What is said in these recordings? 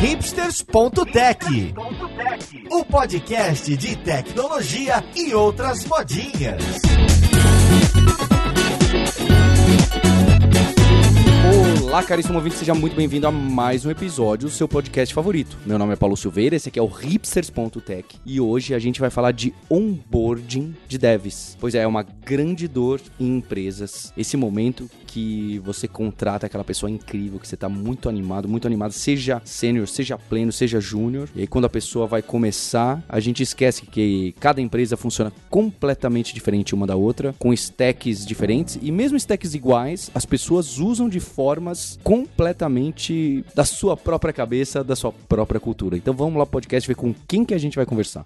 hipsters.tech, o podcast de tecnologia e outras modinhas. Olá, caríssimo ouvinte, seja muito bem-vindo a mais um episódio do seu podcast favorito. Meu nome é Paulo Silveira, esse aqui é o hipsters.tech e hoje a gente vai falar de onboarding de devs. Pois é, é uma grande dor em empresas. Esse momento que você contrata aquela pessoa incrível, que você tá muito animado, muito animado, seja sênior, seja pleno, seja júnior. E aí quando a pessoa vai começar, a gente esquece que cada empresa funciona completamente diferente uma da outra, com stacks diferentes e mesmo stacks iguais, as pessoas usam de formas completamente da sua própria cabeça, da sua própria cultura. Então vamos lá podcast ver com quem que a gente vai conversar.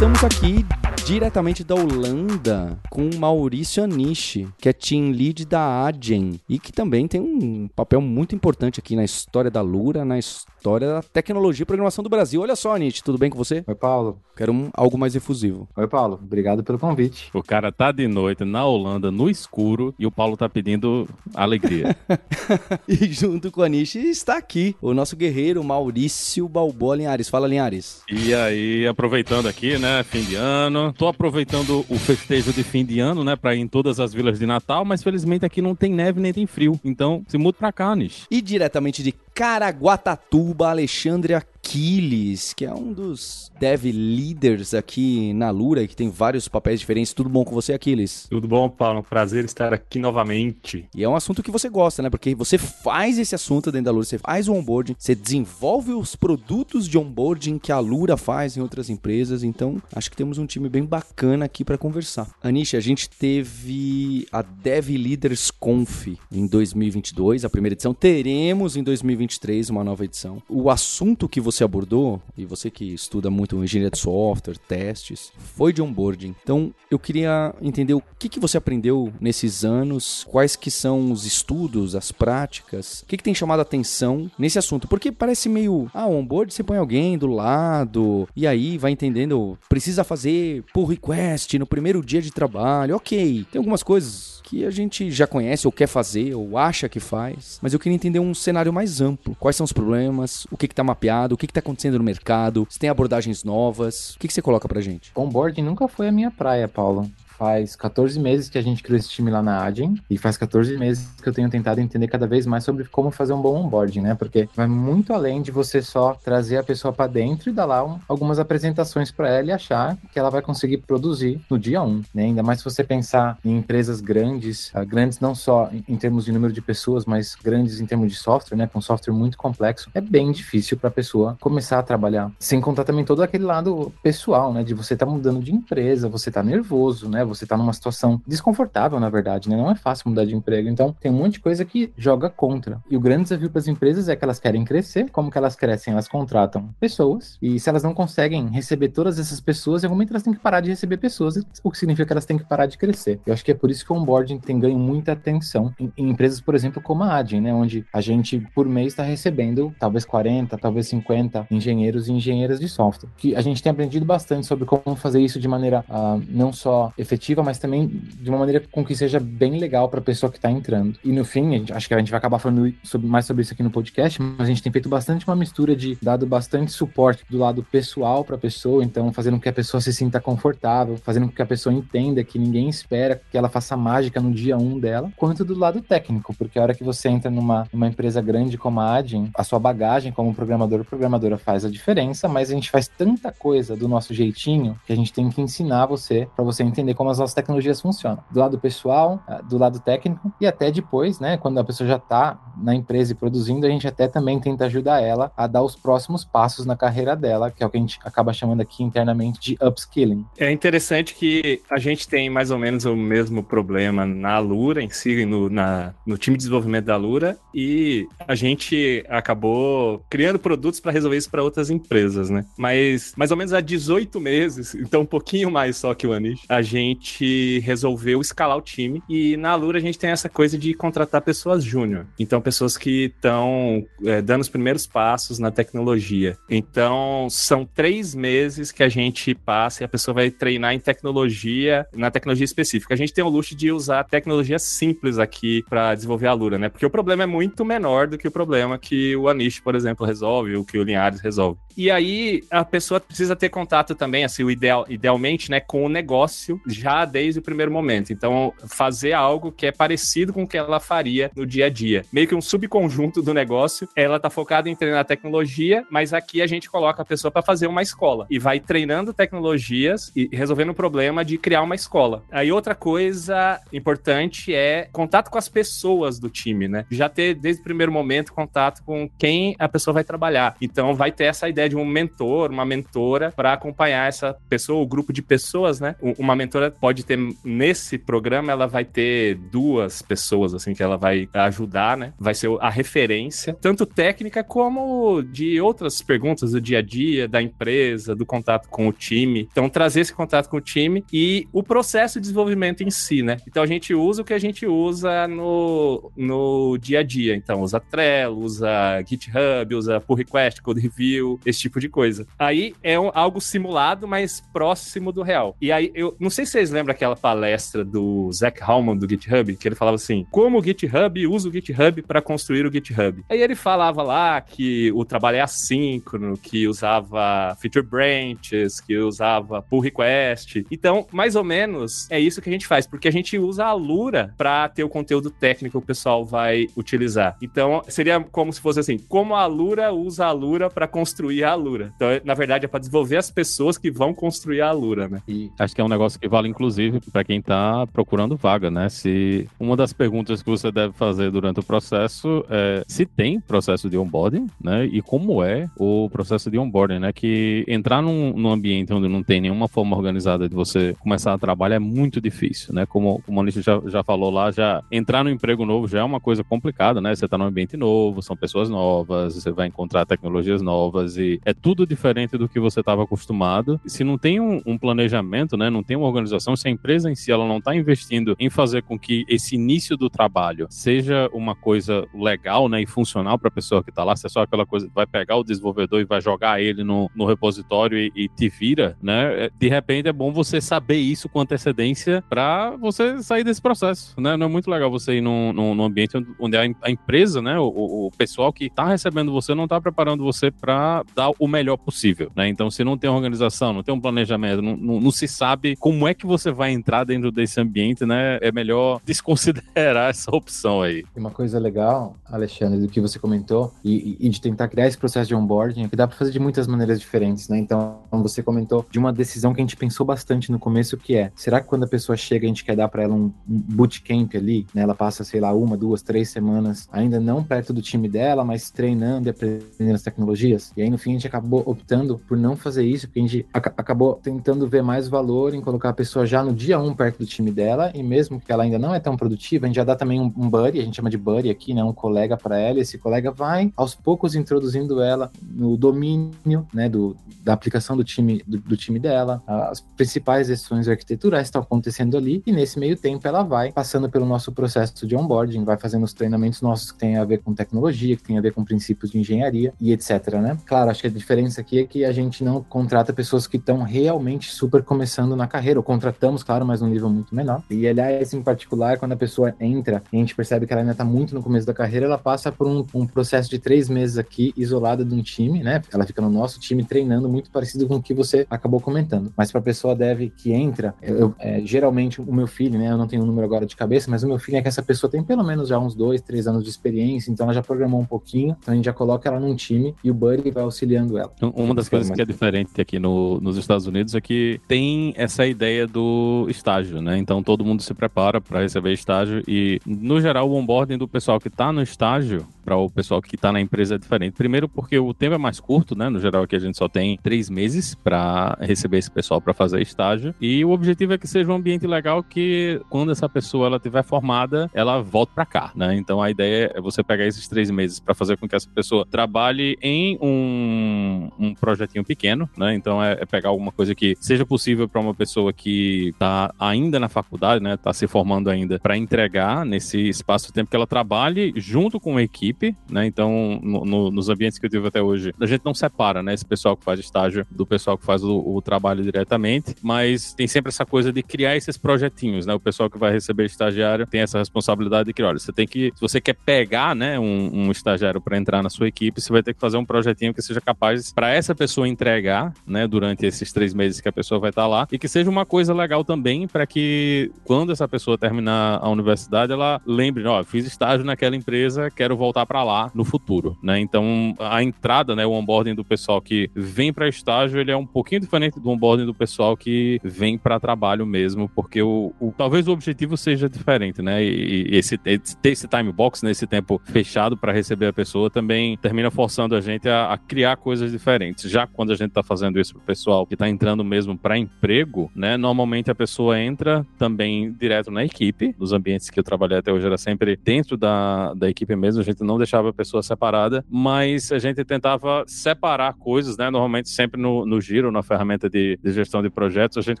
Estamos aqui diretamente da Holanda com Maurício Anishi, que é team lead da Adyen e que também tem um papel muito importante aqui na história da Lura, na história da tecnologia e programação do Brasil. Olha só, Anishi, tudo bem com você? Oi, Paulo. Quero um, algo mais efusivo. Oi, Paulo. Obrigado pelo convite. O cara tá de noite na Holanda, no escuro, e o Paulo tá pedindo alegria. e junto com a Anishi está aqui o nosso guerreiro Maurício Balboa Linhares. Fala, Linhares. E aí, aproveitando aqui, né, fim de ano, tô aproveitando o festejo de fim de ano, né, pra ir em todas as vilas de Natal, mas felizmente aqui não tem neve nem tem frio. Então, se muda pra cá, Nish. E diretamente de Caraguatatuba, Alexandre Aquiles, que é um dos dev leaders aqui na Lura, que tem vários papéis diferentes. Tudo bom com você, Aquiles? Tudo bom, Paulo? Prazer estar aqui novamente. E é um assunto que você gosta, né? Porque você faz esse assunto dentro da Lura, você faz o onboarding, você desenvolve os produtos de onboarding que a Lura faz em outras empresas. Então, acho que temos um time bem bacana aqui para conversar. Anish, a gente teve a Dev Leaders Conf em 2022, a primeira edição. Teremos em 2023 uma nova edição. O assunto que você abordou, e você que estuda muito engenharia de software, testes, foi de onboarding. Então, eu queria entender o que, que você aprendeu nesses anos, quais que são os estudos, as práticas, o que, que tem chamado a atenção nesse assunto. Porque parece meio, ah, onboard você põe alguém do lado, e aí vai entendendo, precisa fazer pull request no primeiro dia de trabalho, ok. Tem algumas coisas que a gente já conhece ou quer fazer ou acha que faz, mas eu queria entender um cenário mais amplo. Quais são os problemas, o que está mapeado, o que está acontecendo no mercado, se tem abordagens novas, o que, que você coloca pra gente? Onboarding nunca foi a minha praia, Paulo. Faz 14 meses que a gente criou esse time lá na Adyen e faz 14 meses que eu tenho tentado entender cada vez mais sobre como fazer um bom onboarding, né? Porque vai muito além de você só trazer a pessoa para dentro e dar lá um, algumas apresentações para ela e achar que ela vai conseguir produzir no dia 1, né? Ainda mais se você pensar em empresas grandes, uh, grandes não só em, em termos de número de pessoas, mas grandes em termos de software, né? Com software muito complexo, é bem difícil para a pessoa começar a trabalhar. Sem contar também todo aquele lado pessoal, né? De você tá mudando de empresa, você tá nervoso, né? Você tá numa situação desconfortável, na verdade, né? Não é fácil mudar de emprego. Então, tem um monte de coisa que joga contra. E o grande desafio para as empresas é que elas querem crescer. Como que elas crescem? Elas contratam pessoas. E se elas não conseguem receber todas essas pessoas, em algum momento elas têm que parar de receber pessoas, o que significa que elas têm que parar de crescer. Eu acho que é por isso que o onboarding tem ganho muita atenção em, em empresas, por exemplo, como a Adyen, né? Onde a gente, por mês, está recebendo talvez 40, talvez 50 engenheiros e engenheiras de software. Que a gente tem aprendido bastante sobre como fazer isso de maneira uh, não só efetiva, mas também de uma maneira com que seja bem legal para a pessoa que está entrando. E no fim, gente, acho que a gente vai acabar falando sobre, mais sobre isso aqui no podcast, mas a gente tem feito bastante uma mistura de dado bastante suporte do lado pessoal para a pessoa, então fazendo com que a pessoa se sinta confortável, fazendo com que a pessoa entenda que ninguém espera que ela faça mágica no dia um dela, quanto do lado técnico, porque a hora que você entra numa, numa empresa grande como a Adyen, a sua bagagem como programador ou programadora faz a diferença, mas a gente faz tanta coisa do nosso jeitinho que a gente tem que ensinar você para você entender como as nossas tecnologias funcionam. Do lado pessoal, ah, do lado técnico e até depois, né, quando a pessoa já está na empresa e produzindo, a gente até também tenta ajudar ela a dar os próximos passos na carreira dela, que é o que a gente acaba chamando aqui internamente de upskilling. É interessante que a gente tem mais ou menos o mesmo problema na Lura em si, no, na, no time de desenvolvimento da Lura, e a gente acabou criando produtos para resolver isso para outras empresas, né? Mas mais ou menos há 18 meses, então um pouquinho mais só que o Anish, a gente gente resolveu escalar o time. E na Alura a gente tem essa coisa de contratar pessoas júnior. Então, pessoas que estão é, dando os primeiros passos na tecnologia. Então, são três meses que a gente passa e a pessoa vai treinar em tecnologia, na tecnologia específica. A gente tem o luxo de usar tecnologia simples aqui para desenvolver a Lura, né? Porque o problema é muito menor do que o problema que o Anish, por exemplo, resolve, ou que o Linhares resolve. E aí a pessoa precisa ter contato também, assim, o ideal, idealmente, né, com o negócio já desde o primeiro momento. Então, fazer algo que é parecido com o que ela faria no dia a dia. Meio que um subconjunto do negócio. Ela tá focada em treinar tecnologia, mas aqui a gente coloca a pessoa para fazer uma escola e vai treinando tecnologias e resolvendo o problema de criar uma escola. Aí outra coisa importante é contato com as pessoas do time, né? Já ter desde o primeiro momento contato com quem a pessoa vai trabalhar. Então vai ter essa ideia de um mentor, uma mentora para acompanhar essa pessoa, o grupo de pessoas, né? Uma mentora pode ter nesse programa, ela vai ter duas pessoas assim que ela vai ajudar, né? Vai ser a referência, tanto técnica como de outras perguntas do dia a dia, da empresa, do contato com o time. Então trazer esse contato com o time e o processo de desenvolvimento em si, né? Então a gente usa o que a gente usa no, no dia a dia. Então usa Trello, usa GitHub, usa pull request, code review, esse tipo de coisa. Aí é um, algo simulado, mas próximo do real. E aí eu não sei se vocês lembram aquela palestra do Zach Hallman do GitHub, que ele falava assim: como o GitHub usa o GitHub para construir o GitHub. Aí ele falava lá que o trabalho é assíncrono, que usava feature branches, que usava pull request. Então, mais ou menos é isso que a gente faz, porque a gente usa a Lura para ter o conteúdo técnico que o pessoal vai utilizar. Então, seria como se fosse assim: como a Lura usa a Lura para construir a Lura. Então, na verdade, é para desenvolver as pessoas que vão construir a Lura, né? E acho que é um negócio que vale, inclusive, para quem tá procurando vaga, né? Se uma das perguntas que você deve fazer durante o processo é se tem processo de onboarding, né? E como é o processo de onboarding, né? Que entrar num, num ambiente onde não tem nenhuma forma organizada de você começar a trabalhar é muito difícil, né? Como, como o Anish já, já falou lá, já entrar no emprego novo já é uma coisa complicada, né? Você tá num ambiente novo, são pessoas novas, você vai encontrar tecnologias novas e é tudo diferente do que você estava acostumado. Se não tem um, um, planejamento, né? Não tem uma organização, se a empresa em si ela não está investindo em fazer com que esse início do trabalho seja uma coisa legal, né? E funcional para a pessoa que está lá, se é só aquela coisa vai pegar o desenvolvedor e vai jogar ele no, no repositório e, e te vira, né? É, de repente é bom você saber isso com antecedência para você sair desse processo, né? Não é muito legal você ir num, num, num ambiente onde a, a, empresa, né? O, o pessoal que está recebendo você não está preparando você para dar o melhor possível, né? Então, se não tem organização, não tem um planejamento, não, não, não, se sabe como é que você vai entrar dentro desse ambiente, né? É melhor desconsiderar essa opção aí. Uma coisa legal, Alexandre, do que você comentou, e, e de tentar criar esse processo de onboarding, é que dá para fazer de muitas maneiras diferentes, né? Então, você comentou de uma decisão que a gente pensou bastante no começo, que é, será que quando a pessoa chega, a gente quer dar para ela um, um bootcamp ali, né? Ela passa, sei lá, uma, duas, três semanas, ainda não perto do time dela, mas treinando e aprendendo as tecnologias. E aí, no fim, a gente acabou optando por não fazer isso, porque a gente ac acabou tentando ver mais valor em colocar a pessoa já no dia um perto do time dela, e mesmo que ela ainda não é tão produtiva, a gente já dá também um, um buddy, a gente chama de buddy aqui, né? Um colega para ela, e esse colega vai aos poucos introduzindo ela no domínio, né? Do, da aplicação do time, do, do time dela, as principais decisões arquiteturais estão acontecendo ali, e nesse meio tempo ela vai passando pelo nosso processo de onboarding, vai fazendo os treinamentos nossos que tem a ver com tecnologia, que tem a ver com princípios de engenharia e etc, né? Claro, acho que a diferença aqui é que a gente não contrata pessoas que estão realmente super começando na carreira, ou contratamos, claro, mas num nível muito menor. E aliás, em particular, quando a pessoa entra e a gente percebe que ela ainda está muito no começo da carreira, ela passa por um, um, processo de três meses aqui, isolada de um time, né? Ela fica no nosso time treinando, muito parecido com o que você acabou comentando. Mas para a pessoa deve que entra, eu, eu é, geralmente o meu filho, né? Eu não tenho o um número agora de cabeça, mas o meu filho é que essa pessoa tem pelo menos já uns dois, três anos de experiência, então ela já programou um pouquinho, então a gente já coloca ela num time e o Buddy vai auxiliando ela. Uma das coisas que é diferente aqui no, nos Estados Unidos é que tem essa ideia do estágio, né? Então todo mundo se prepara para receber estágio e, no geral, o onboarding do pessoal que está no estágio para o pessoal que está na empresa é diferente. Primeiro, porque o tempo é mais curto, né? No geral, aqui a gente só tem três meses para receber esse pessoal para fazer estágio. E o objetivo é que seja um ambiente legal que, quando essa pessoa ela tiver formada, ela volte para cá, né? Então a ideia é você pegar esses três meses para fazer com que essa pessoa trabalhe em um, um projetinho pequeno, né? Então é, é pegar alguma coisa que seja possível para uma pessoa que está ainda na faculdade, né? Está se formando ainda para entregar nesse espaço-tempo que ela trabalhe junto com a equipe, né? Então, no, no, nos ambientes que eu tive até hoje, a gente não separa, né? Esse pessoal que faz estágio do pessoal que faz o, o trabalho diretamente, mas tem sempre essa coisa de criar esses projetinhos, né? O pessoal que vai receber estagiário tem essa responsabilidade de que, olha, você tem que, se você quer pegar, né, um, um estagiário para entrar na sua equipe, você vai ter que fazer um projetinho que seja capaz para essa pessoa entregar, né, durante esses três meses que a pessoa vai estar tá lá e que seja uma coisa legal também para que quando essa pessoa terminar a universidade, ela lembre, ó, fiz estágio naquela empresa, quero voltar para lá no futuro, né? Então, a entrada, né, o onboarding do pessoal que vem para estágio, ele é um pouquinho diferente do onboarding do pessoal que vem para trabalho mesmo, porque o, o, talvez o objetivo seja diferente, né? E, e esse ter esse time box, nesse né, tempo fechado para receber a pessoa, também termina forçando a gente a, a criar coisas diferentes. Já quando a gente está fazendo isso pro pessoal que está entrando mesmo para emprego, né? Normalmente a pessoa entra também direto na equipe, nos ambientes que eu trabalhei até hoje era sempre dentro da, da equipe mesmo, a gente não deixava a pessoa separada, mas a gente tentava separar coisas, né? Normalmente sempre no, no giro, na ferramenta de, de gestão de projetos, a gente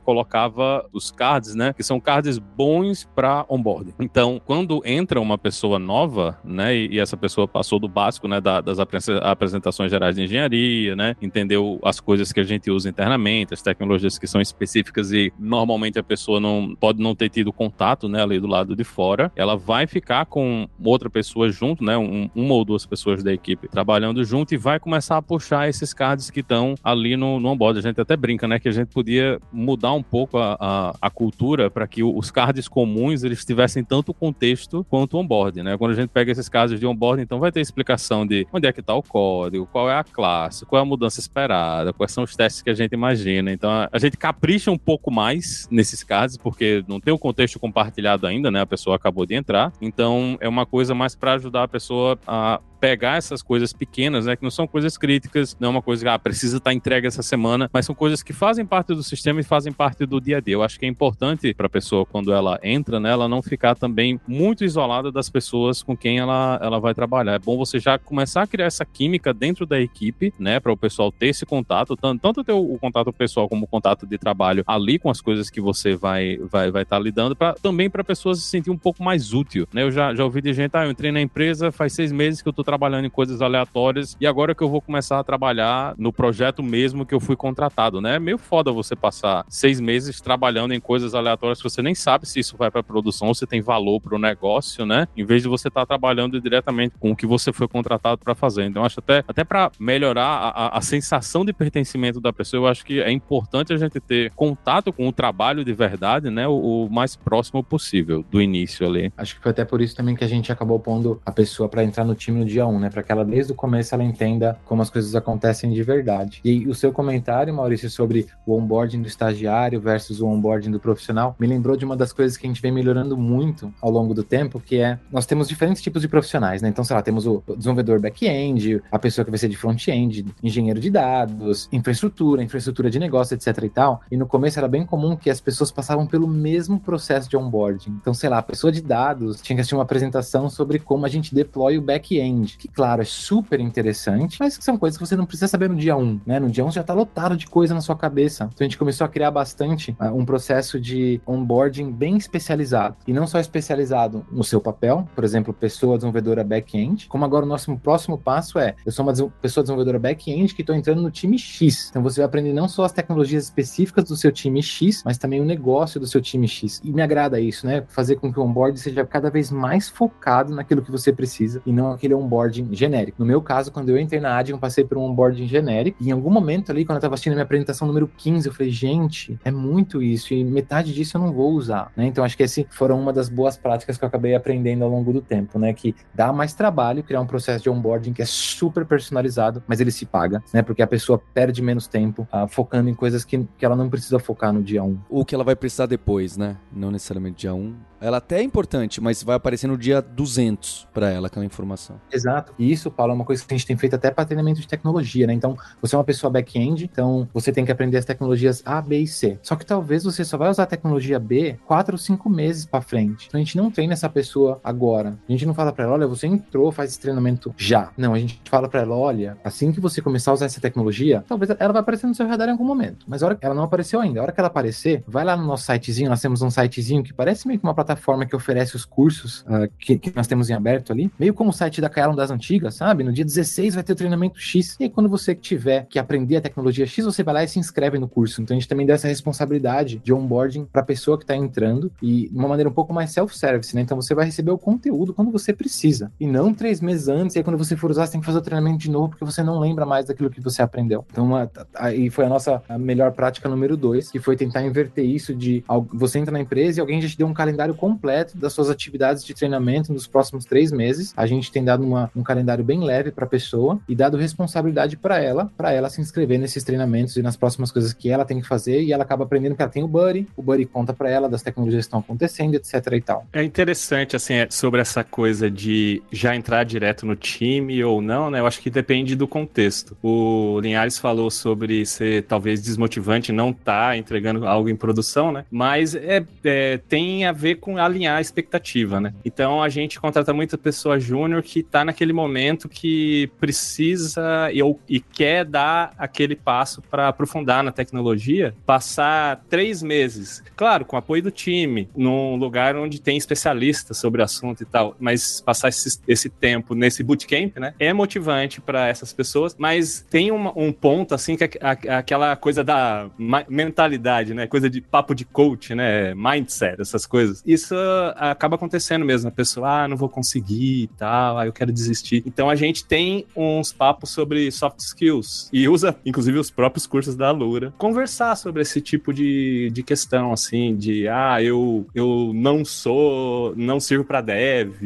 colocava os cards, né? Que são cards bons para onboarding. Então, quando entra uma pessoa nova, né? E, e essa pessoa passou do básico, né? Da, das apresentações gerais de engenharia, né? Entendeu as coisas que a gente usa internamente, as tecnologias que são específicas e normalmente a pessoa não pode não ter tido contato, né? Ali do lado de fora, ela vai ficar com outra pessoa junto, né? Um, uma ou duas pessoas da equipe trabalhando junto e vai começar a puxar esses cards que estão ali no, no onboard. A gente até brinca, né? Que a gente podia mudar um pouco a, a, a cultura para que os cards comuns eles tivessem tanto contexto quanto onboard, né? Quando a gente pega esses casos de onboard, então vai ter explicação de onde é que está o código, qual é a classe, qual é a mudança esperada, quais são os testes que a gente imagina. Então a, a gente capricha um pouco mais nesses cards, porque não tem o contexto compartilhado ainda, né? A pessoa acabou de entrar. Então é uma coisa mais para ajudar a pessoa a pegar essas coisas pequenas, né, que não são coisas críticas, não é uma coisa que ah, precisa estar entregue essa semana, mas são coisas que fazem parte do sistema e fazem parte do dia a dia. Eu acho que é importante para a pessoa quando ela entra, né, ela não ficar também muito isolada das pessoas com quem ela, ela vai trabalhar. É bom você já começar a criar essa química dentro da equipe, né, para o pessoal ter esse contato, tanto, tanto ter o, o, contato pessoal como o contato de trabalho ali com as coisas que você vai vai vai estar tá lidando, para também para a pessoa se sentir um pouco mais útil, né? Eu já já ouvi de gente, ah, eu entrei na empresa faz seis meses que eu estou trabalhando em coisas aleatórias e agora que eu vou começar a trabalhar no projeto mesmo que eu fui contratado, né? É meio foda você passar seis meses trabalhando em coisas aleatórias que você nem sabe se isso vai para produção ou se tem valor para o negócio, né? Em vez de você estar tá trabalhando diretamente com o que você foi contratado para fazer. Então, acho até, até para melhorar a, a sensação de pertencimento da pessoa, eu acho que é importante a gente ter contato com o trabalho de verdade, né? O, o mais próximo possível do início ali. Acho que foi até por isso também que a gente acabou pondo a pessoa para entrar no time no dia 1, né? para que ela desde o começo ela entenda como as coisas acontecem de verdade. E o seu comentário, Maurício, sobre o onboarding do estagiário versus o onboarding do profissional, me lembrou de uma das coisas que a gente vem melhorando muito ao longo do tempo, que é nós temos diferentes tipos de profissionais, né? Então, sei lá, temos o desenvolvedor back-end, a pessoa que vai ser de front-end, engenheiro de dados, infraestrutura, infraestrutura de negócio, etc e tal. E no começo era bem comum que as pessoas passavam pelo mesmo processo de onboarding. Então, sei lá, a pessoa de dados tinha que assistir uma apresentação sobre como a gente deploy o back-end, que claro, é super interessante, mas são coisas que você não precisa saber no dia 1, né? No dia 1 já tá lotado de coisa na sua cabeça. Então a gente começou a criar bastante uh, um processo de onboarding bem especializado. E não só especializado no seu papel, por exemplo, pessoa desenvolvedora back-end, como agora o nosso próximo passo é, eu sou uma pessoa desenvolvedora back-end que estou entrando no time X. Então você vai aprender não só as tecnologias específicas do seu time X, mas também o negócio do seu time X. E me agrada isso, né? Fazer com que o onboarding seja cada vez mais focado naquilo que você precisa e não aquele onboarding genérico. No meu caso, quando eu entrei na Adium, eu passei por um onboarding genérico. E em algum momento ali, quando eu estava assistindo a minha apresentação número 15, eu falei, gente, é muito isso. E metade disso eu não vou usar. Né? Então, acho que esse foram uma das boas práticas que eu acabei aprendendo ao longo do tempo, né? Que dá mais trabalho criar um processo de onboarding que é super personalizado, mas ele se paga, né? Porque a pessoa perde menos tempo uh, focando em coisas que, que ela não precisa focar no dia 1. O que ela vai precisar depois, né? Não necessariamente dia 1 Ela até é importante, mas vai aparecer no dia 200 para ela aquela informação. Exato. E isso, Paulo, é uma coisa que a gente tem feito até para treinamento de tecnologia, né? Então, você é uma pessoa back-end, então você tem que aprender as tecnologias A, B e C. Só que talvez você só vai usar a tecnologia B quatro ou cinco meses para frente. Então, a gente não treina essa pessoa agora. A gente não fala para ela, olha, você entrou, faz esse treinamento já. Não, a gente fala para ela, olha, assim que você começar a usar essa tecnologia, talvez ela vai aparecer no seu radar em algum momento. Mas a hora ela não apareceu ainda. A hora que ela aparecer, vai lá no nosso sitezinho, nós temos um sitezinho que parece meio que uma plataforma que oferece os cursos uh, que, que, nós temos em aberto ali, meio como o site da Kaelon das antigas, sabe? No dia 16 vai ter o treinamento X. E aí, quando você tiver que aprender a tecnologia X, você vai lá e se inscreve no curso. Então a gente também dá essa responsabilidade de onboarding para a pessoa que está entrando e de uma maneira um pouco mais self-service, né? Então você vai receber o conteúdo quando você precisa. E não três meses antes, e aí quando você for usar, você tem que fazer o treinamento de novo, porque você não lembra mais daquilo que você aprendeu. Então, aí foi a nossa melhor prática número dois, que foi tentar inverter isso de você entra na empresa e alguém já te deu um calendário completo das suas atividades de treinamento nos próximos três meses. A gente tem dado uma, um calendário bem leve para a pessoa e dado responsabilidade para ela, para ela se inscrever nesses treinamentos e nas próximas coisas que ela tem que fazer e ela acaba aprendendo que ela tem o Buddy, o Buddy conta para ela das tecnologias que estão acontecendo, etc e tal. É interessante, assim, é, sobre essa coisa de já entrar direto no time ou não, né? Eu acho que depende do contexto. O Linhares falou sobre ser talvez desmotivante não estar tá entregando algo em produção, né? Mas é, é, tem a ver com alinhar a expectativa, né? Então a gente contrata muita pessoa júnior que está naquele momento que precisa e, ou, e quer dar aquele passo para aprofundar na tecnologia, passar três meses, claro, com apoio do time, num lugar onde tem especialistas sobre o assunto e tal, mas passar esse, esse tempo nesse bootcamp, né? É motivante para essas pessoas, mas tem uma, um ponto assim que é a, aquela coisa da mentalidade, né? Coisa de papo de coach, né? Mindset, essas coisas. Isso acaba acontecendo mesmo. A pessoa, ah, não vou conseguir e tal, ah, eu quero desistir. Então a gente tem uns papos sobre soft skills e usa, inclusive, os próprios cursos da Lura, conversar sobre esse tipo de, de questão, assim, de, ah, eu, eu não sou, não sirvo para dev.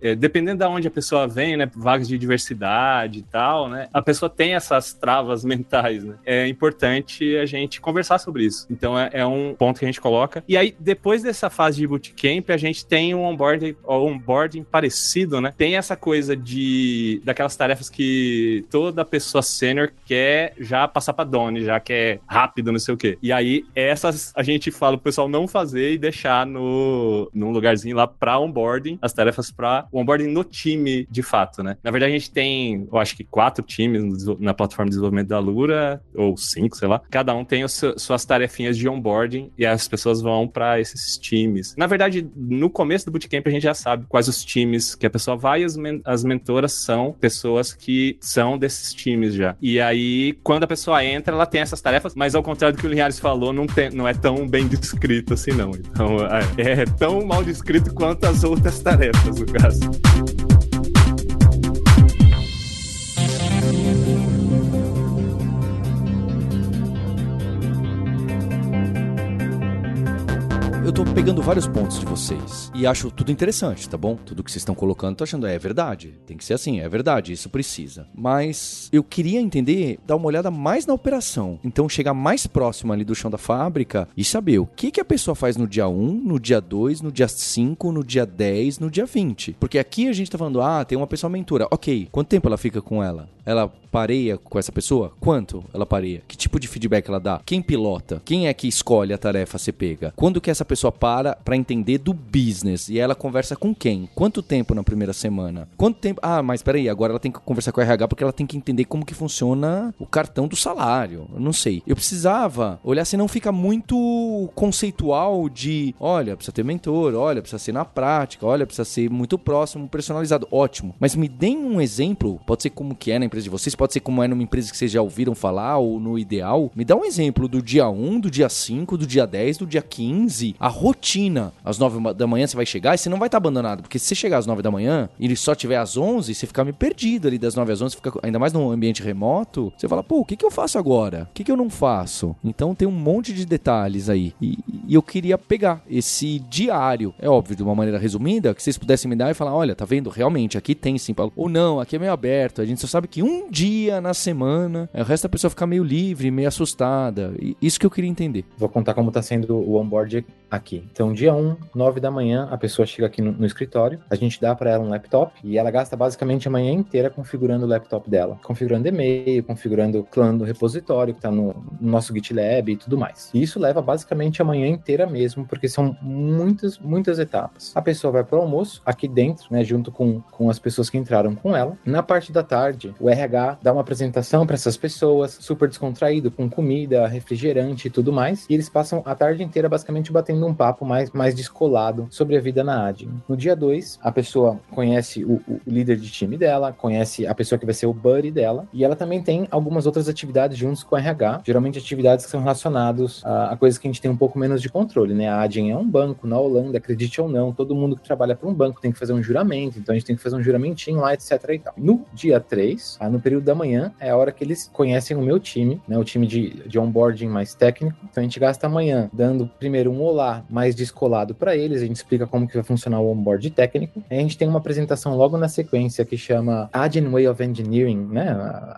É, dependendo de onde a pessoa vem, né? Vagas de diversidade e tal, né? A pessoa tem essas travas mentais, né? É importante a gente conversar sobre isso. Então é, é um ponto que a gente coloca. E aí, depois dessa fase de bootcamp, a gente tem um onboarding, onboarding parecido, né? Tem essa coisa de daquelas tarefas que toda pessoa sênior quer já passar para Doni, já quer rápido, não sei o quê. E aí, essas a gente fala pro pessoal não fazer e deixar no num lugarzinho lá para onboarding, as tarefas para onboarding no time, de fato, né? Na verdade, a gente tem, eu acho que quatro times na plataforma de desenvolvimento da Lura, ou cinco, sei lá. Cada um tem suas tarefinhas de onboarding e as pessoas vão para esses times. Na verdade, no começo do bootcamp, a gente já sabe quais os times que a pessoa vai e as, men as mentoras são pessoas que são desses times já. E aí, quando a pessoa entra, ela tem essas tarefas, mas ao contrário do que o Linhares falou, não, tem, não é tão bem descrito assim, não. Então, é, é tão mal descrito quanto as outras tarefas, no caso. Eu tô pegando vários pontos de vocês e acho tudo interessante, tá bom? Tudo que vocês estão colocando, tô achando, é, verdade. Tem que ser assim, é verdade, isso precisa. Mas eu queria entender, dar uma olhada mais na operação. Então, chegar mais próximo ali do chão da fábrica e saber o que, que a pessoa faz no dia 1, no dia 2, no dia 5, no dia 10, no dia 20. Porque aqui a gente tá falando, ah, tem uma pessoa mentora. Ok, quanto tempo ela fica com ela? Ela pareia com essa pessoa? Quanto ela pareia? Que tipo de feedback ela dá? Quem pilota? Quem é que escolhe a tarefa a ser pega? Quando que essa pessoa para para entender do business? E ela conversa com quem? Quanto tempo na primeira semana? Quanto tempo? Ah, mas peraí, agora ela tem que conversar com o RH porque ela tem que entender como que funciona o cartão do salário. Eu não sei. Eu precisava olhar se não fica muito conceitual de, olha, precisa ter mentor, olha, precisa ser na prática, olha, precisa ser muito próximo, personalizado. Ótimo. Mas me deem um exemplo, pode ser como que é na empresa de vocês, pode ser como é numa empresa que vocês já ouviram falar ou no ideal. Me dá um exemplo do dia 1, do dia 5, do dia 10, do dia 15, a rotina. Às 9 da manhã você vai chegar e você não vai estar abandonado, porque se você chegar às 9 da manhã e ele só tiver às 11, você fica meio perdido ali das 9 às 11, fica ainda mais num ambiente remoto, você fala, pô, o que, que eu faço agora? O que, que eu não faço? Então tem um monte de detalhes aí. E, e eu queria pegar esse diário, é óbvio, de uma maneira resumida, que vocês pudessem me dar e falar, olha, tá vendo? Realmente, aqui tem sim, ou não, aqui é meio aberto, a gente só sabe que um dia na semana, o resto da pessoa fica meio livre, meio assustada. E isso que eu queria entender. Vou contar como tá sendo o onboard aqui. Então, dia 1, 9 da manhã, a pessoa chega aqui no, no escritório, a gente dá para ela um laptop e ela gasta basicamente a manhã inteira configurando o laptop dela, configurando e-mail, configurando o clã do repositório que está no, no, nosso GitLab e tudo mais. E isso leva basicamente a manhã inteira mesmo, porque são muitas, muitas etapas. A pessoa vai para almoço aqui dentro, né, junto com, com as pessoas que entraram com ela. Na parte da tarde, o RH dá uma apresentação para essas pessoas, super descontraído, com comida, refrigerante e tudo mais. E eles passam a tarde inteira basicamente batendo um papo mais, mais descolado sobre a vida na ADIN. No dia 2, a pessoa conhece o, o, líder de time dela, conhece a pessoa que vai ser o buddy dela, e ela também tem algumas outras atividades juntos com o RH, geralmente atividades que são relacionadas a, a coisas que a gente tem um pouco menos de controle, né? A ADIN é um banco na Holanda, acredite ou não, todo mundo que trabalha para um banco tem que fazer um juramento, então a gente tem que fazer um juramentinho lá, etc e tal. No dia 3, no período da manhã, é a hora que eles conhecem o meu time, né? O time de, de onboarding mais técnico. Então a gente gasta amanhã dando primeiro um olá mais descolado para eles, a gente explica como que vai funcionar o onboard técnico. A gente tem uma apresentação logo na sequência que chama Agile Way of Engineering, né?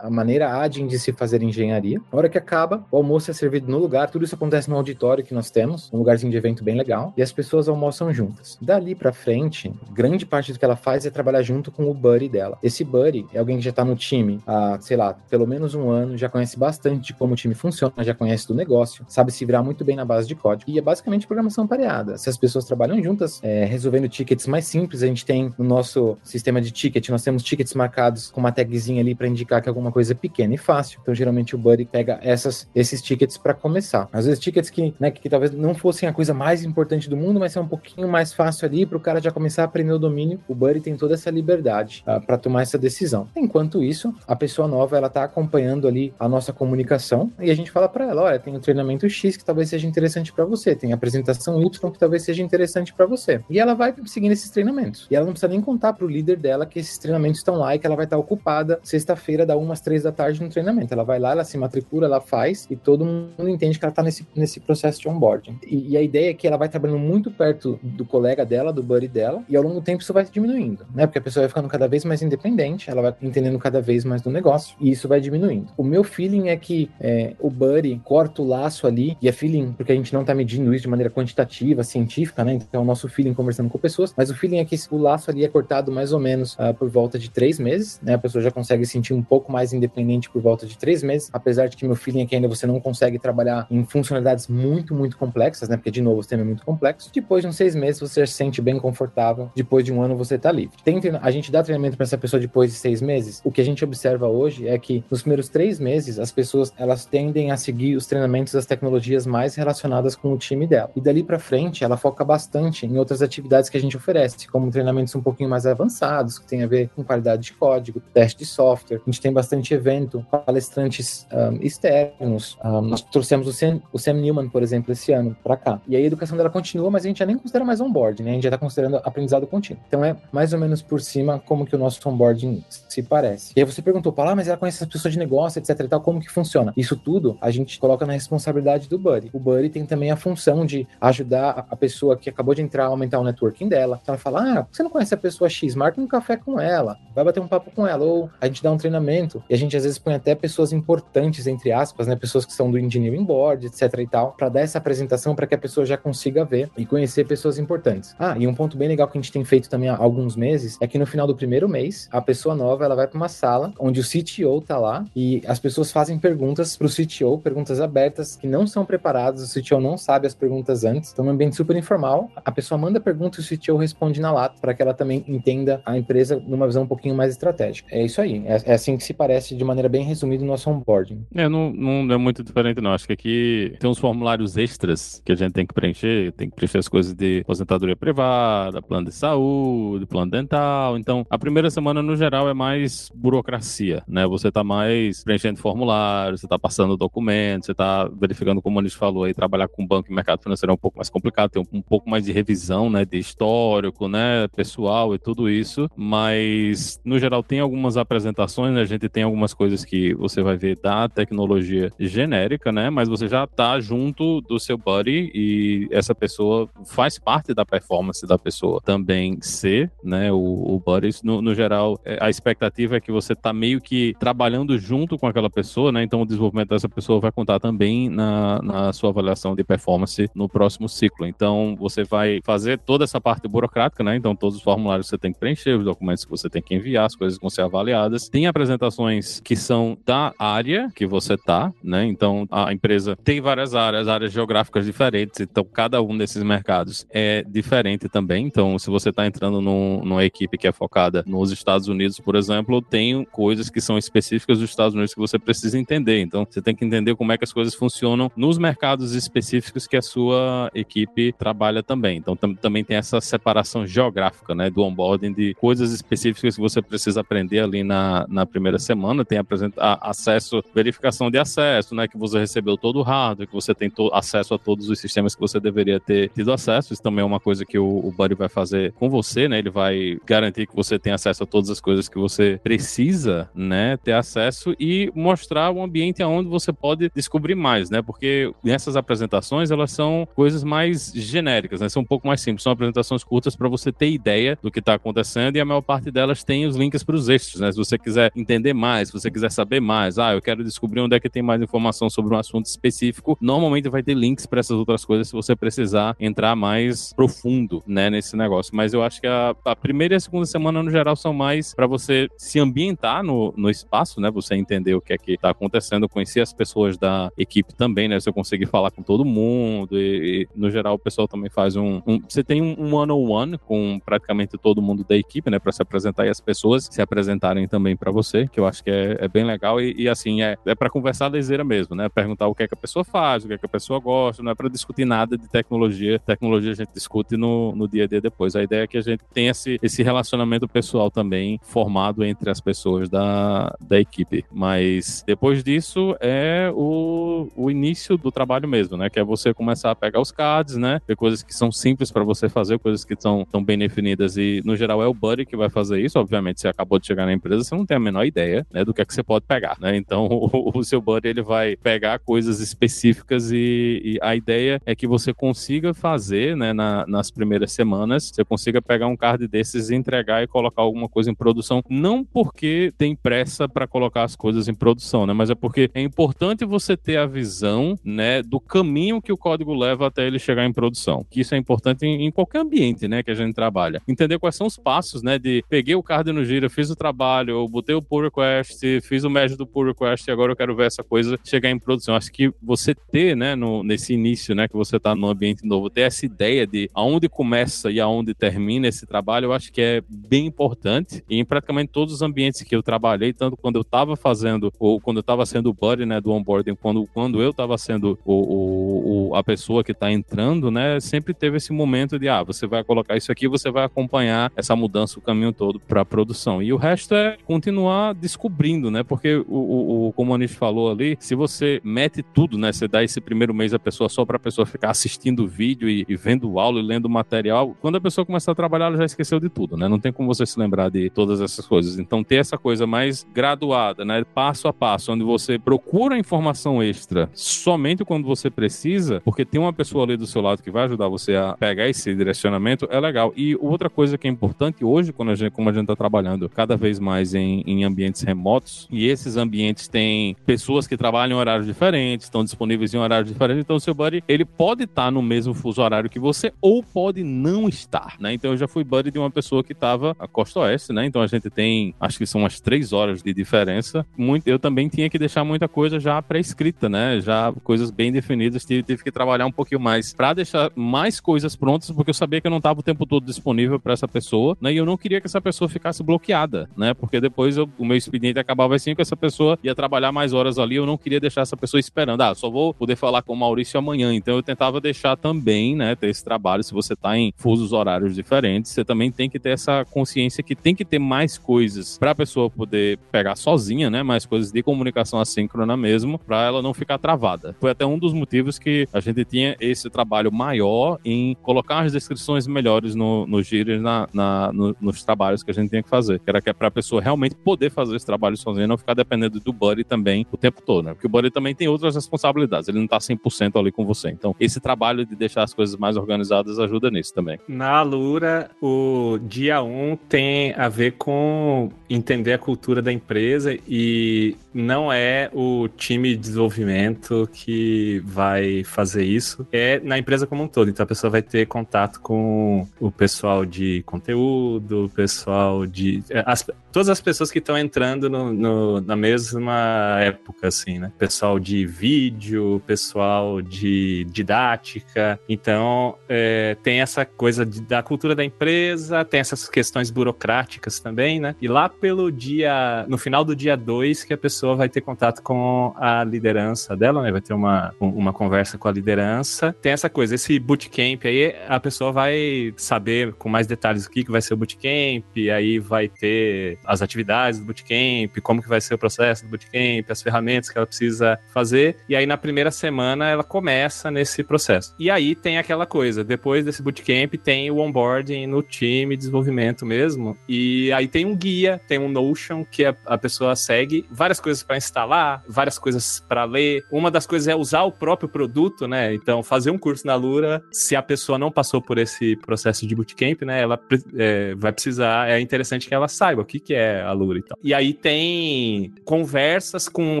A maneira Agile de se fazer engenharia. A hora que acaba, o almoço é servido no lugar, tudo isso acontece no auditório que nós temos, um lugarzinho de evento bem legal, e as pessoas almoçam juntas. Dali para frente, grande parte do que ela faz é trabalhar junto com o buddy dela. Esse buddy é alguém que já tá no time há, sei lá, pelo menos um ano, já conhece bastante de como o time funciona, já conhece do negócio, sabe se virar muito bem na base de código. E é basicamente programação pareada. Se as pessoas trabalham juntas, é, resolvendo tickets mais simples, a gente tem no nosso sistema de ticket, nós temos tickets marcados com uma tagzinha ali para indicar que alguma coisa é pequena e fácil. Então, geralmente o Buddy pega essas, esses tickets para começar. Às vezes tickets que, né, que, que, talvez não fossem a coisa mais importante do mundo, mas é um pouquinho mais fácil ali para o cara já começar a aprender o domínio. O Buddy tem toda essa liberdade uh, para tomar essa decisão. Enquanto isso, a pessoa nova ela tá acompanhando ali a nossa comunicação e a gente fala para ela, olha, tem um treinamento X que talvez seja interessante para você, tem a apresentação Y que talvez seja interessante para você. E ela vai seguindo esses treinamentos. E ela não precisa nem contar para o líder dela que esses treinamentos estão lá e que ela vai estar ocupada sexta-feira, da 1 às 3 da tarde no treinamento. Ela vai lá, ela se matricula, ela faz e todo mundo entende que ela está nesse, nesse processo de onboarding. E, e, a ideia é que ela vai trabalhando muito perto do colega dela, do buddy dela, e ao longo do tempo isso vai diminuindo, né? Porque a pessoa vai ficando cada vez mais independente, ela vai entendendo cada vez mais do negócio e isso vai diminuindo. O meu feeling é que é, o buddy corta o laço ali, e é feeling porque a gente não está medindo isso de maneira quantitativa, científica, né? Então é o nosso feeling conversando com pessoas, mas o feeling é que o laço ali é cortado mais ou menos uh, por volta de três meses, né? A pessoa já consegue se sentir um pouco mais independente por volta de três meses, apesar de que meu feeling é que ainda você não consegue trabalhar em funcionalidades muito, muito complexas, né? Porque, de novo, o sistema é muito complexo. Depois de uns seis meses, você se sente bem confortável. Depois de um ano, você tá livre. Tem, a gente dá treinamento para essa pessoa depois de seis meses. O que a gente observa hoje é que nos primeiros três meses, as pessoas elas tendem a seguir os treinamentos das tecnologias mais relacionadas com o time dela. E dali para frente, ela foca bastante em outras atividades que a gente oferece, como treinamentos um pouquinho mais avançados, que tem a ver com qualidade de código, teste de software. A gente tem bastante evento, palestrantes um, externos. Um, nós trouxemos o Sam, o Sam Newman, por exemplo, esse ano para cá. E aí a educação dela continua, mas a gente já nem considera mais onboarding, né? A gente já está considerando aprendizado contínuo. Então é mais ou menos por cima como que o nosso onboarding se parece. E aí você perguntou, ah, mas ela conhece as pessoas de negócio, etc e tal, como que funciona? Isso tudo a gente coloca na responsabilidade do Buddy. O Buddy tem também a função de ajudar a pessoa que acabou de entrar a aumentar o networking dela. Então ela fala, ah, você não conhece a pessoa X, marca um café com ela, vai bater um papo com ela, ou a gente dá um treinamento. E a gente às vezes põe até pessoas importantes, entre aspas, né? Pessoas que são do engineering board, etc e tal, para dar essa apresentação para que a pessoa já consiga ver e conhecer pessoas importantes. Ah, e um ponto bem legal que a gente tem feito também há alguns meses é que no final do primeiro mês, a pessoa nova ela vai para uma sala onde o CTO tá lá e as pessoas fazem perguntas para o CTO, perguntas abertas que não são preparadas, o CTO não sabe as perguntas antes. Então, num ambiente super informal, a pessoa manda pergunta e o CTO responde na lata para que ela também entenda a empresa numa visão um pouquinho mais estratégica. É isso aí. É, é assim que se parece de maneira bem resumida o nosso onboarding. É, não, não é muito diferente, não. Acho que aqui tem uns formulários extras que a gente tem que preencher. Tem que preencher as coisas de aposentadoria privada, plano de saúde, plano dental. Então, a primeira semana, no geral, é mais burocracia, né? Você tá mais preenchendo formulários, você tá passando documentos, você tá verificando, como a gente falou aí, trabalhar com banco e mercado financeiro um pouco mais complicado, tem um, pouco mais de revisão, né? De histórico, né? Pessoal e tudo isso. Mas, no geral, tem algumas apresentações, né? A gente tem algumas coisas que você vai ver da tecnologia genérica, né? Mas você já tá junto do seu buddy e essa pessoa faz parte da performance da pessoa também ser, né? O, o buddy, no, no geral, é, a expectativa é que você tá meio que trabalhando junto com aquela pessoa, né? Então o desenvolvimento dessa pessoa vai contar também na, na sua avaliação de performance no próximo próximo ciclo. Então, você vai fazer toda essa parte burocrática, né? Então, todos os formulários que você tem que preencher, os documentos que você tem que enviar, as coisas que vão ser avaliadas. Tem apresentações que são da área que você tá, né? Então, a empresa tem várias áreas, áreas geográficas diferentes, então cada um desses mercados é diferente também. Então, se você está entrando num, numa equipe que é focada nos Estados Unidos, por exemplo, tem coisas que são específicas dos Estados Unidos que você precisa entender. Então, você tem que entender como é que as coisas funcionam nos mercados específicos que a sua equipe trabalha também. Então, tam também tem essa separação geográfica, né, do onboarding de coisas específicas que você precisa aprender ali na, na primeira semana. Tem a, acesso, verificação de acesso, né, que você recebeu todo o hardware, que você tem acesso a todos os sistemas que você deveria ter tido acesso. Isso também é uma coisa que o, o Buddy vai fazer com você, né? Ele vai garantir que você tem acesso a todas as coisas que você precisa, né, ter acesso e mostrar o ambiente aonde você pode descobrir mais, né? Porque nessas apresentações elas são coisas mais genéricas, né? São um pouco mais simples, são apresentações curtas para você ter ideia do que está acontecendo e a maior parte delas tem os links para os extras, né? Se você quiser entender mais, se você quiser saber mais, ah, eu quero descobrir onde é que tem mais informação sobre um assunto específico, normalmente vai ter links para essas outras coisas se você precisar entrar mais profundo, né, nesse negócio. Mas eu acho que a, a primeira e a segunda semana no geral são mais para você se ambientar no, no espaço, né? Você entender o que é que está acontecendo, conhecer as pessoas da equipe também, né? Você conseguir falar com todo mundo e, e no geral o pessoal também faz um, um você tem um one-on-one -on -one com praticamente todo mundo da equipe, né? Para se apresentar e as pessoas se apresentarem também para você, que eu acho que é, é bem legal e, e, assim é, é para conversar lezeira mesmo, né? Perguntar o que é que a pessoa faz, o que é que a pessoa gosta, não é para discutir nada de tecnologia. Tecnologia a gente discute no, no dia a dia depois. A ideia é que a gente tenha esse, esse relacionamento pessoal também formado entre as pessoas da, da equipe. Mas depois disso é o, o início do trabalho mesmo, né? Que é você começar a pegar os cards, né? Ver coisas que são simples para você fazer, coisas que são tão bem definidas e no geral é o Buddy que vai fazer isso. Obviamente, você acabou de chegar na empresa, você não tem a menor ideia, né? Do que é que você pode pegar, né? Então o, o seu Buddy ele vai pegar coisas específicas e, e, a ideia é que você consiga fazer, né? Na, nas primeiras semanas, você consiga pegar um card desses entregar e colocar alguma coisa em produção, não porque tem pressa para colocar as coisas em produção, né? Mas é porque é importante você ter a visão, né, do caminho que o código leva até ele chegar em produção. Que isso é importante em, em qualquer ambiente, né, que a gente trabalha. Entender quais são os passos, né, de peguei o card no Gira, fiz o trabalho, botei o pull request, fiz o merge do pull request e agora eu quero ver essa coisa chegar em produção. Acho que você ter, né, no, nesse início, né, que você tá num ambiente novo, ter essa ideia de aonde começa e aonde termina esse trabalho, eu acho que é bem importante. E em praticamente todos os ambientes que eu trabalhei, tanto quando eu estava fazendo, ou quando eu estava sendo o buddy, né, do onboarding, quando, quando eu estava sendo o, o, o, a pessoa que está entrando, né, sempre teve esse momento de, ah, você vai colocar isso aqui, você vai acompanhar essa mudança o caminho todo para a produção. E o resto é continuar descobrindo, né, porque o, o, o como a Anish falou ali, se você mete tudo, né, você dá esse primeiro mês a pessoa só para a pessoa ficar assistindo vídeo e, e vendo aula e lendo material, quando a pessoa começar a trabalhar, ela já esqueceu de tudo, né, não tem como você se lembrar de todas essas coisas. Então, ter essa coisa mais graduada, né? Passo a passo, onde você procura informação extra somente quando você precisa, porque tem uma pessoa ali do seu lado que vai ajudar você a pegar esse direcionamento, é legal. E outra coisa que é importante hoje, quando a gente, como a gente está trabalhando cada vez mais em, em ambientes remotos, e esses ambientes têm pessoas que trabalham em horários diferentes, estão disponíveis em horários diferentes, então o seu buddy, ele pode estar tá no mesmo fuso horário que você, ou pode não estar, né? Então eu já fui buddy de uma pessoa que estava a costa oeste, né? Então a gente tem, acho que são umas três horas de diferença. Muito, eu também tinha que deixar muita coisa já pré-escrita, né? Já coisas bem definidas, tive que trabalhar um pouquinho mais para deixar mais coisas prontas, porque eu sabia que eu não estava o tempo todo disponível para essa pessoa, né? E eu não queria que essa pessoa ficasse bloqueada, né? Porque depois eu, o meu expediente acabava assim que essa pessoa ia trabalhar mais horas ali, eu não queria deixar essa pessoa esperando. Ah, só vou poder falar com o Maurício amanhã. Então eu tentava deixar também, né, ter esse trabalho. Se você está em fusos horários diferentes, você também tem que ter essa consciência que tem que ter mais coisas para a pessoa poder pegar sozinha, né? Mais coisas de comunicação assíncrona mesmo, para ela não ficar travada. Foi até um dos motivos que a gente tinha esse trabalho maior em colocar as descrições melhores no, no na, na no, nos trabalhos que a gente tinha que fazer. Que era que é para a pessoa realmente poder fazer esse trabalho sozinha, não ficar dependendo do Buddy também o tempo todo, né? Porque o Buddy também tem outras responsabilidades, ele não tá 100% ali com você. Então, esse trabalho de deixar as coisas mais organizadas ajuda nisso também. Na Lura, o dia 1 um tem a ver com entender a cultura da empresa e não é o time de desenvolvimento que vai fazer isso. é na empresa como um todo. Então a pessoa vai ter contato com o pessoal de conteúdo, o pessoal de. As, todas as pessoas que estão entrando no, no, na mesma época, assim, né? Pessoal de vídeo, pessoal de didática. Então, é, tem essa coisa de, da cultura da empresa, tem essas questões burocráticas também, né? E lá pelo dia. No final do dia 2, que a pessoa vai ter contato com a liderança dela, né? Vai ter uma, uma conversa com a liderança. Tem essa coisa, esse bootcamp aí, a pessoa vai saber com mais detalhes o que, que vai ser o bootcamp, aí vai ter as atividades do bootcamp, como que vai ser o processo do bootcamp, as ferramentas que ela precisa fazer. E aí na primeira semana ela começa nesse processo. E aí tem aquela coisa, depois desse bootcamp tem o onboarding no time, desenvolvimento mesmo. E aí tem um guia, tem um Notion que a, a pessoa segue, várias coisas para instalar, várias coisas para ler. Uma das coisas é usar o próprio produto, né? Então fazer um curso na Lura, se a pessoa não passou por esse processo de bootcamp, né? Ela é, vai precisar, é interessante que ela saiba o que, que é a Lura e tal. E aí tem conversas com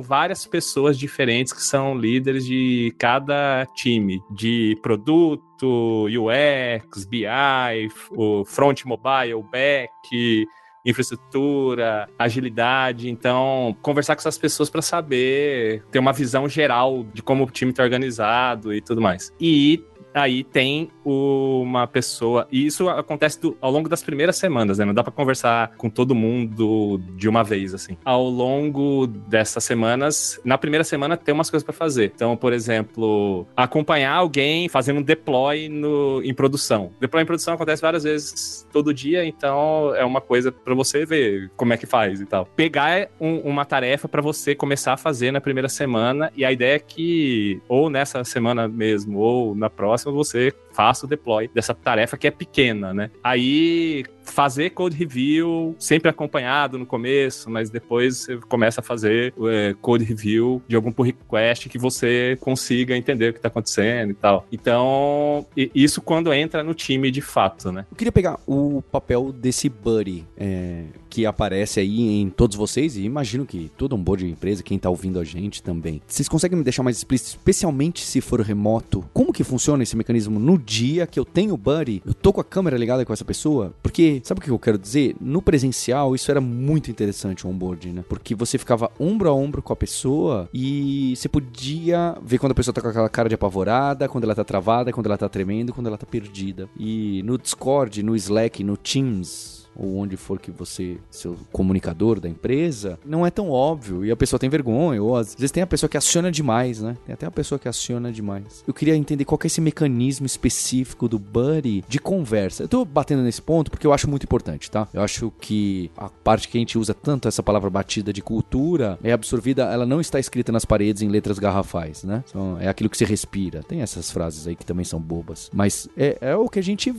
várias pessoas diferentes que são líderes de cada time, de produto, UX, BI, o front mobile, back, infraestrutura, agilidade. Então, conversar com essas pessoas para saber, ter uma visão geral de como o time está organizado e tudo mais. E aí tem uma pessoa. E isso acontece do, ao longo das primeiras semanas, né? Não dá para conversar com todo mundo de uma vez, assim. Ao longo dessas semanas, na primeira semana tem umas coisas para fazer. Então, por exemplo, acompanhar alguém fazendo um deploy no, em produção. Deploy em produção acontece várias vezes todo dia, então é uma coisa para você ver como é que faz e tal. Pegar um, uma tarefa para você começar a fazer na primeira semana, e a ideia é que, ou nessa semana mesmo, ou na próxima, você faça o deploy dessa tarefa que é pequena, né? Aí fazer code review, sempre acompanhado no começo, mas depois você começa a fazer é, code review de algum pull request que você consiga entender o que está acontecendo e tal. Então, isso quando entra no time de fato, né? Eu queria pegar o papel desse buddy é, que aparece aí em todos vocês e imagino que todo um board de empresa, quem está ouvindo a gente também. Vocês conseguem me deixar mais explícito, especialmente se for remoto, como que funciona esse mecanismo no dia que eu tenho buddy, eu tô com a câmera ligada com essa pessoa? Porque, sabe o que eu quero dizer? No presencial, isso era muito interessante o onboarding, né? Porque você ficava ombro a ombro com a pessoa e você podia ver quando a pessoa tá com aquela cara de apavorada, quando ela tá travada, quando ela tá tremendo, quando ela tá perdida. E no Discord, no Slack, no Teams, ou onde for que você, seu comunicador da empresa, não é tão óbvio e a pessoa tem vergonha, ou às vezes tem a pessoa que aciona demais, né? Tem até a pessoa que aciona demais. Eu queria entender qual é esse mecanismo específico do Buddy de conversa. Eu tô batendo nesse ponto porque eu acho muito importante, tá? Eu acho que a parte que a gente usa tanto essa palavra batida de cultura é absorvida, ela não está escrita nas paredes em letras garrafais, né? Então, é aquilo que se respira. Tem essas frases aí que também são bobas, mas é, é o que a gente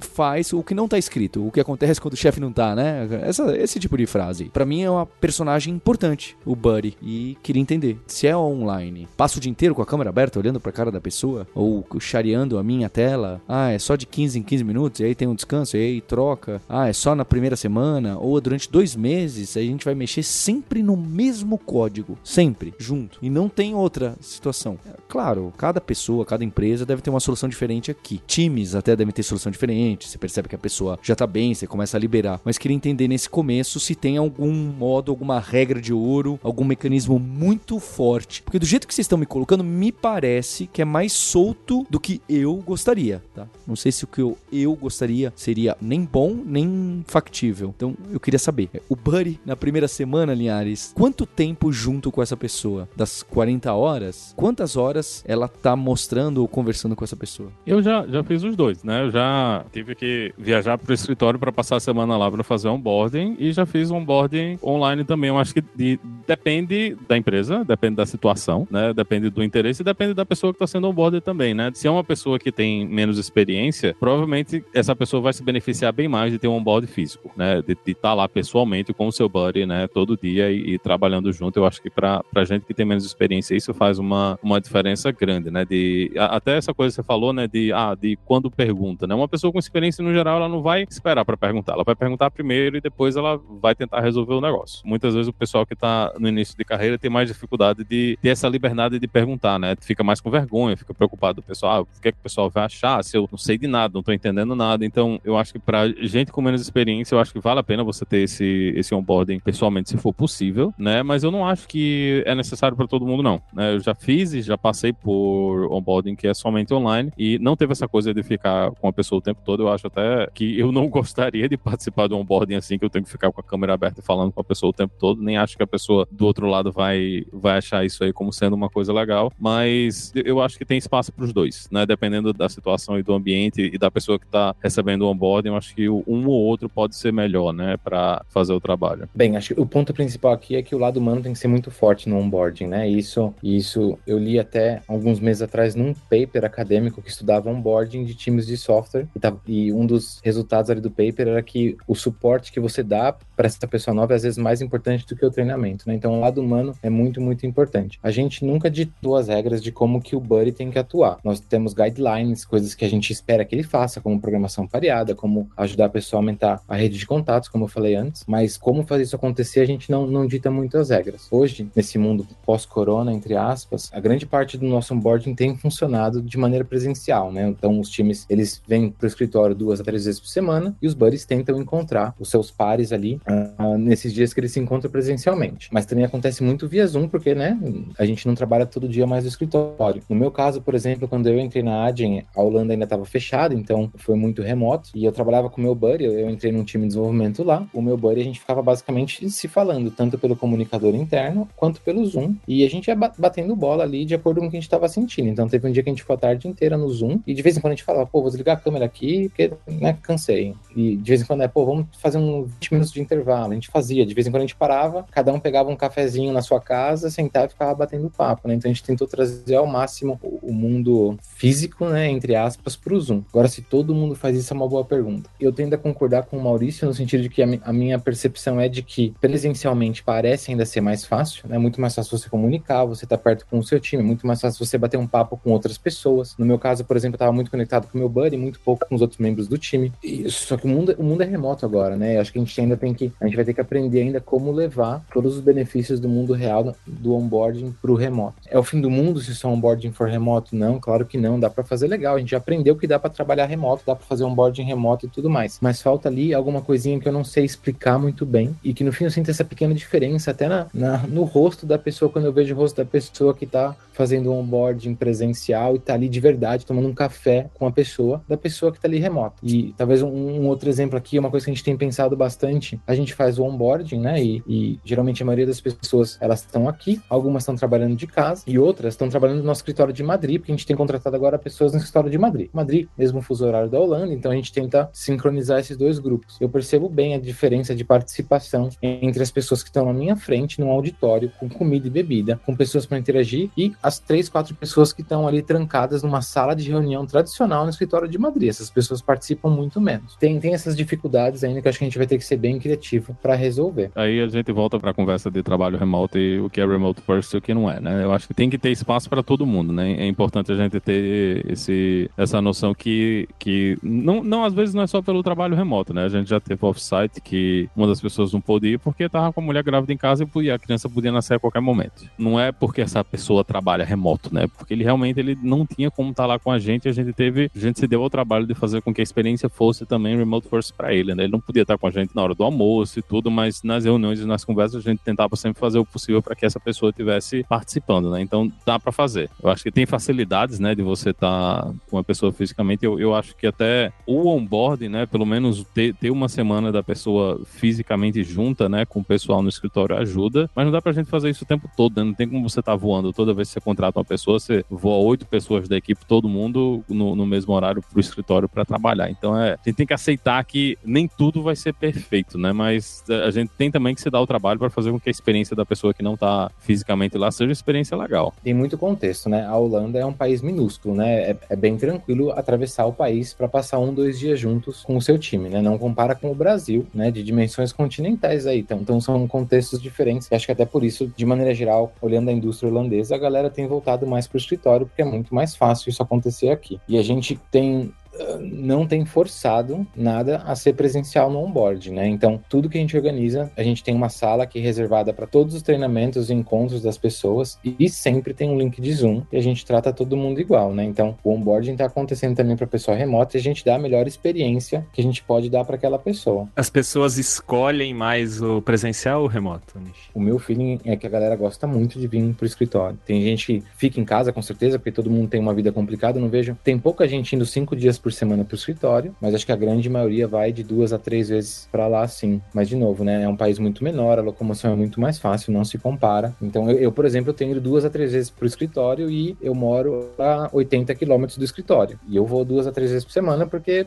faz, o que não tá escrito, o que acontece quando quando o chefe não tá, né? Essa, esse tipo de frase. Para mim é uma personagem importante, o Buddy. E queria entender. Se é online, passo o dia inteiro com a câmera aberta, olhando pra cara da pessoa, ou chareando a minha tela. Ah, é só de 15 em 15 minutos, e aí tem um descanso, e aí troca. Ah, é só na primeira semana, ou durante dois meses, a gente vai mexer sempre no mesmo código. Sempre, junto. E não tem outra situação. Claro, cada pessoa, cada empresa deve ter uma solução diferente aqui. Times até devem ter solução diferente. Você percebe que a pessoa já tá bem, você começa a liberar. Mas queria entender nesse começo se tem algum modo, alguma regra de ouro, algum mecanismo muito forte. Porque do jeito que vocês estão me colocando, me parece que é mais solto do que eu gostaria, tá? Não sei se o que eu, eu gostaria seria nem bom, nem factível. Então, eu queria saber. O Buddy, na primeira semana, Linhares, quanto tempo junto com essa pessoa? Das 40 horas? Quantas horas ela tá mostrando ou conversando com essa pessoa? Eu já, já fiz os dois, né? Eu já tive que viajar pro escritório para passar a semana lá para fazer onboarding e já fiz onboarding online também. Eu acho que de, depende da empresa, depende da situação, né? Depende do interesse e depende da pessoa que está sendo onboarded também, né? Se é uma pessoa que tem menos experiência, provavelmente essa pessoa vai se beneficiar bem mais de ter um onboard físico, né? De estar tá lá pessoalmente com o seu buddy, né? Todo dia e, e trabalhando junto. Eu acho que para gente que tem menos experiência, isso faz uma, uma diferença grande, né? De, a, até essa coisa que você falou, né? De, ah, de quando pergunta, né? Uma pessoa com experiência no geral, ela não vai esperar para perguntar Ela vai perguntar primeiro e depois ela vai tentar resolver o negócio. Muitas vezes o pessoal que está no início de carreira tem mais dificuldade de ter essa liberdade de perguntar, né? Fica mais com vergonha, fica preocupado o pessoal, ah, o que, é que o pessoal vai achar se eu não sei de nada, não estou entendendo nada. Então, eu acho que para gente com menos experiência, eu acho que vale a pena você ter esse, esse onboarding pessoalmente, se for possível, né? Mas eu não acho que é necessário para todo mundo, não. Né? Eu já fiz e já passei por onboarding que é somente online e não teve essa coisa de ficar com a pessoa o tempo todo. Eu acho até que eu não gostaria de participar um onboarding assim, que eu tenho que ficar com a câmera aberta falando com a pessoa o tempo todo. Nem acho que a pessoa do outro lado vai, vai achar isso aí como sendo uma coisa legal. Mas eu acho que tem espaço para os dois, né? Dependendo da situação e do ambiente e da pessoa que está recebendo o onboarding, eu acho que um ou outro pode ser melhor, né? Para fazer o trabalho. Bem, acho que o ponto principal aqui é que o lado humano tem que ser muito forte no onboarding, né? Isso, isso eu li até alguns meses atrás num paper acadêmico que estudava onboarding de times de software e, tá, e um dos resultados ali do paper era que o suporte que você dá para essa pessoa nova é às vezes mais importante do que o treinamento, né? Então o lado humano é muito, muito importante. A gente nunca ditou as regras de como que o buddy tem que atuar. Nós temos guidelines, coisas que a gente espera que ele faça, como programação pareada, como ajudar a pessoa a aumentar a rede de contatos, como eu falei antes, mas como fazer isso acontecer, a gente não, não dita muitas regras. Hoje, nesse mundo pós-corona, entre aspas, a grande parte do nosso onboarding tem funcionado de maneira presencial, né? Então os times, eles vêm para o escritório duas a três vezes por semana e os buddies tentam encontrar os seus pares ali uh, nesses dias que eles se encontram presencialmente. Mas também acontece muito via Zoom, porque, né, a gente não trabalha todo dia mais no escritório. No meu caso, por exemplo, quando eu entrei na Adyen, a Holanda ainda estava fechada, então foi muito remoto e eu trabalhava com o meu buddy, eu entrei num time de desenvolvimento lá. O meu buddy, a gente ficava basicamente se falando, tanto pelo comunicador interno quanto pelo Zoom, e a gente ia batendo bola ali de acordo com o que a gente estava sentindo. Então teve um dia que a gente ficou a tarde inteira no Zoom, e de vez em quando a gente falava, pô, vou desligar a câmera aqui, porque, né, cansei. E de vez em quando é, pô, vamos fazer uns 20 minutos de intervalo. A gente fazia, de vez em quando a gente parava, cada um pegava um cafezinho na sua casa, sentava e ficava batendo papo, né? Então a gente tentou trazer ao máximo o mundo físico, né, entre aspas, para o Zoom. Agora, se todo mundo faz isso, é uma boa pergunta. Eu tendo a concordar com o Maurício no sentido de que a, minha percepção é de que presencialmente parece ainda ser mais fácil, né? Muito mais fácil você comunicar, você tá perto com o seu time, muito mais fácil você bater um papo com outras pessoas. No meu caso, por exemplo, eu tava muito conectado com o meu buddy, muito pouco com os outros membros do time. E, só que o mundo, o mundo é remoto agora, né? Eu acho que a gente ainda tem que, a gente vai ter que aprender ainda como levar todos os benefícios do mundo real do onboarding pro remoto. É o fim do mundo se só onboarding for remoto? Não, claro que não, dá para fazer legal. A gente já aprendeu que dá para trabalhar remoto, dá para fazer onboarding remoto e tudo mais. Mas falta ali alguma coisinha que eu não sei explicar muito bem e que no fim eu sinto essa pequena diferença até na, na no rosto da pessoa quando eu vejo o rosto da pessoa que tá fazendo um onboarding presencial e tá ali de verdade tomando um café com a pessoa, da pessoa que tá ali remoto. E talvez um, um outro exemplo aqui, uma coisa que a gente tem pensado bastante, a gente faz o onboarding, né? E, e geralmente a maioria das pessoas elas estão aqui, algumas estão trabalhando de casa e outras estão trabalhando no nosso escritório de Madrid, porque a gente tem contratado agora pessoas no escritório de Madrid. Madrid, mesmo fuso horário da Holanda, então a gente tenta sincronizar esses dois grupos. Eu percebo bem a diferença de participação entre as pessoas que estão na minha frente, num auditório, com comida e bebida, com pessoas para interagir e as três, quatro pessoas que estão ali trancadas numa sala de reunião tradicional no escritório de Madrid. Essas pessoas participam muito menos. Tem, tem essas dificuldades ainda que acho que a gente vai ter que ser bem criativo para resolver. Aí a gente volta para a conversa de trabalho remoto e o que é remote first e o que não é, né? Eu acho que tem que ter espaço para todo mundo, né? É importante a gente ter esse, essa noção que, que não, não, às vezes não é só pelo trabalho remoto, né? A gente já teve off-site que uma das pessoas não pôde ir porque estava com a mulher grávida em casa e a criança podia nascer a qualquer momento. Não é porque essa pessoa trabalha trabalha remoto, né? Porque ele realmente ele não tinha como estar tá lá com a gente, a gente teve, a gente se deu ao trabalho de fazer com que a experiência fosse também remote first para ele, né? Ele não podia estar com a gente na hora do almoço e tudo, mas nas reuniões e nas conversas a gente tentava sempre fazer o possível para que essa pessoa estivesse participando, né? Então dá para fazer. Eu acho que tem facilidades, né, de você estar tá com a pessoa fisicamente. Eu, eu acho que até o onboarding, né, pelo menos ter, ter uma semana da pessoa fisicamente junta, né, com o pessoal no escritório ajuda, mas não dá pra gente fazer isso o tempo todo, né? Não tem como você estar tá voando toda vez que contrata uma pessoa, você voa oito pessoas da equipe, todo mundo no, no mesmo horário pro escritório para trabalhar. Então é, a gente tem que aceitar que nem tudo vai ser perfeito, né? Mas a gente tem também que se dar o trabalho para fazer com que a experiência da pessoa que não tá fisicamente lá seja uma experiência legal. Tem muito contexto, né? A Holanda é um país minúsculo, né? É, é bem tranquilo atravessar o país para passar um, dois dias juntos com o seu time, né? Não compara com o Brasil, né? De dimensões continentais aí. Então, então são contextos diferentes. Acho que até por isso, de maneira geral, olhando a indústria holandesa, a galera tem voltado mais para o escritório, porque é muito mais fácil isso acontecer aqui. E a gente tem não tem forçado nada a ser presencial no onboard, né? Então, tudo que a gente organiza, a gente tem uma sala aqui reservada para todos os treinamentos e encontros das pessoas e sempre tem um link de Zoom e a gente trata todo mundo igual, né? Então, o onboarding está acontecendo também para pessoa remota e a gente dá a melhor experiência que a gente pode dar para aquela pessoa. As pessoas escolhem mais o presencial ou o remoto? O meu feeling é que a galera gosta muito de vir pro escritório. Tem gente que fica em casa, com certeza, porque todo mundo tem uma vida complicada, não vejo. Tem pouca gente indo cinco dias por semana pro escritório, mas acho que a grande maioria vai de duas a três vezes para lá, sim. Mas, de novo, né? É um país muito menor, a locomoção é muito mais fácil, não se compara. Então, eu, eu por exemplo, tenho ido duas a três vezes pro escritório e eu moro a 80 quilômetros do escritório. E eu vou duas a três vezes por semana porque,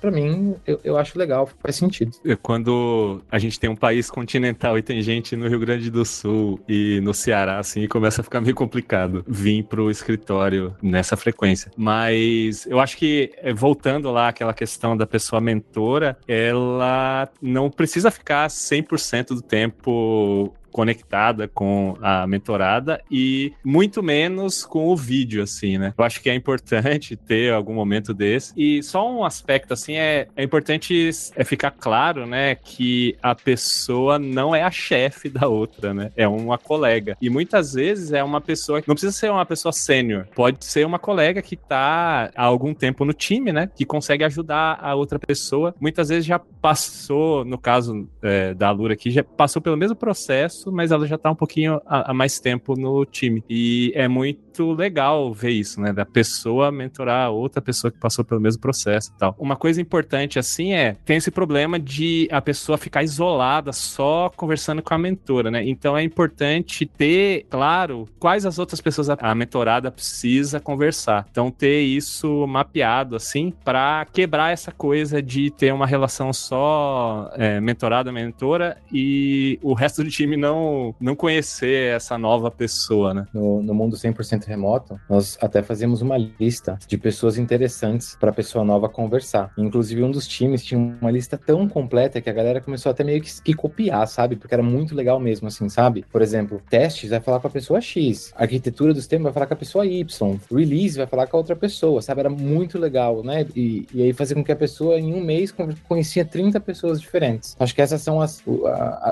para mim, eu, eu acho legal, faz sentido. Quando a gente tem um país continental e tem gente no Rio Grande do Sul e no Ceará, assim, começa a ficar meio complicado vir pro escritório nessa frequência. Mas eu acho que, voltando lá àquela questão da pessoa mentora, ela não precisa ficar 100% do tempo conectada com a mentorada e muito menos com o vídeo, assim, né? Eu acho que é importante ter algum momento desse. E só um aspecto, assim, é, é importante é ficar claro, né, que a pessoa não é a chefe da outra, né? É uma colega. E muitas vezes é uma pessoa, não precisa ser uma pessoa sênior, pode ser uma colega que tá há algum tempo no time, né? Que consegue ajudar a outra pessoa. Muitas vezes já passou, no caso é, da Lura aqui, já passou pelo mesmo processo mas ela já tá um pouquinho há, mais tempo no time. E é muito legal ver isso, né? Da pessoa mentorar outra pessoa que passou pelo mesmo processo e tal. Uma coisa importante, assim, é tem esse problema de a pessoa ficar isolada só conversando com a mentora, né? Então é importante ter, claro, quais as outras pessoas a mentorada precisa conversar. Então ter isso mapeado, assim, para quebrar essa coisa de ter uma relação só é, mentorada-mentora e o resto do time não não, não conhecer essa nova pessoa, né? No, no mundo 100% remoto, nós até fazemos uma lista de pessoas interessantes para a pessoa nova conversar. Inclusive, um dos times tinha uma lista tão completa que a galera começou até meio que, que copiar, sabe? Porque era muito legal mesmo, assim, sabe? Por exemplo, testes vai falar com a pessoa X, arquitetura do sistema vai falar com a pessoa Y, release vai falar com a outra pessoa, sabe? Era muito legal, né? E, e aí fazer com que a pessoa, em um mês, conhecia 30 pessoas diferentes. Acho que essas são as,